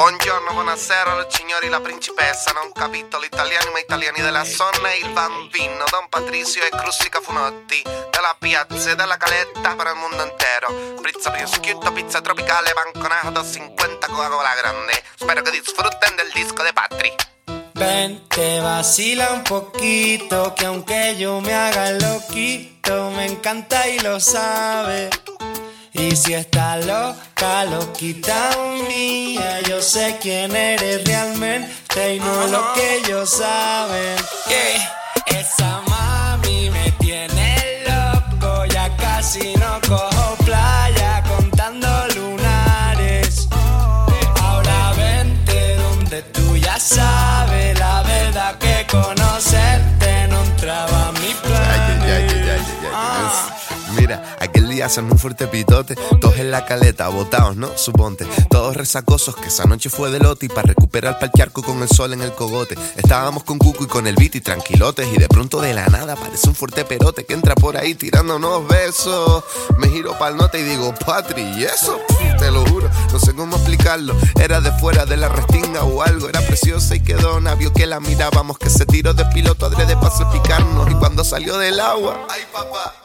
Buongiorno, buonasera, signori, la principessa, non capito l'italiano ma italiani della zona e il bambino, Don Patricio e Crustica Funotti, della piazza e della caletta per il mondo intero. Pizza prosciutto, pizza tropicale, banconato, 50 Coca-Cola grande. Spero che disfruten del disco de Patri. Ven, te vacila un poquito, que aunque yo me haga loquito, me encanta y lo sabe. Y si está loca, loquita mía, yo sé quién eres realmente y no lo que ellos saben. Que esa mami me tiene loco, ya casi no cojo playa contando lunares. Ahora vente donde tú ya sabes la verdad que conocerte Hacemos un fuerte pitote, todos en la caleta, botados, ¿no? Suponte, todos resacosos, que esa noche fue de lote y para recuperar pa'l charco con el sol en el cogote. Estábamos con Cuco y con el beat y tranquilotes y de pronto de la nada aparece un fuerte perote que entra por ahí tirándonos besos. Me giro pa'l note y digo, Patri, ¿y eso? Te lo juro, no sé cómo explicarlo. Era de fuera de la restinga o algo, era preciosa y quedó vio que la mirábamos, que se tiró de piloto adrede para salpicarnos y cuando salió del agua, ay papá.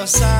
encanta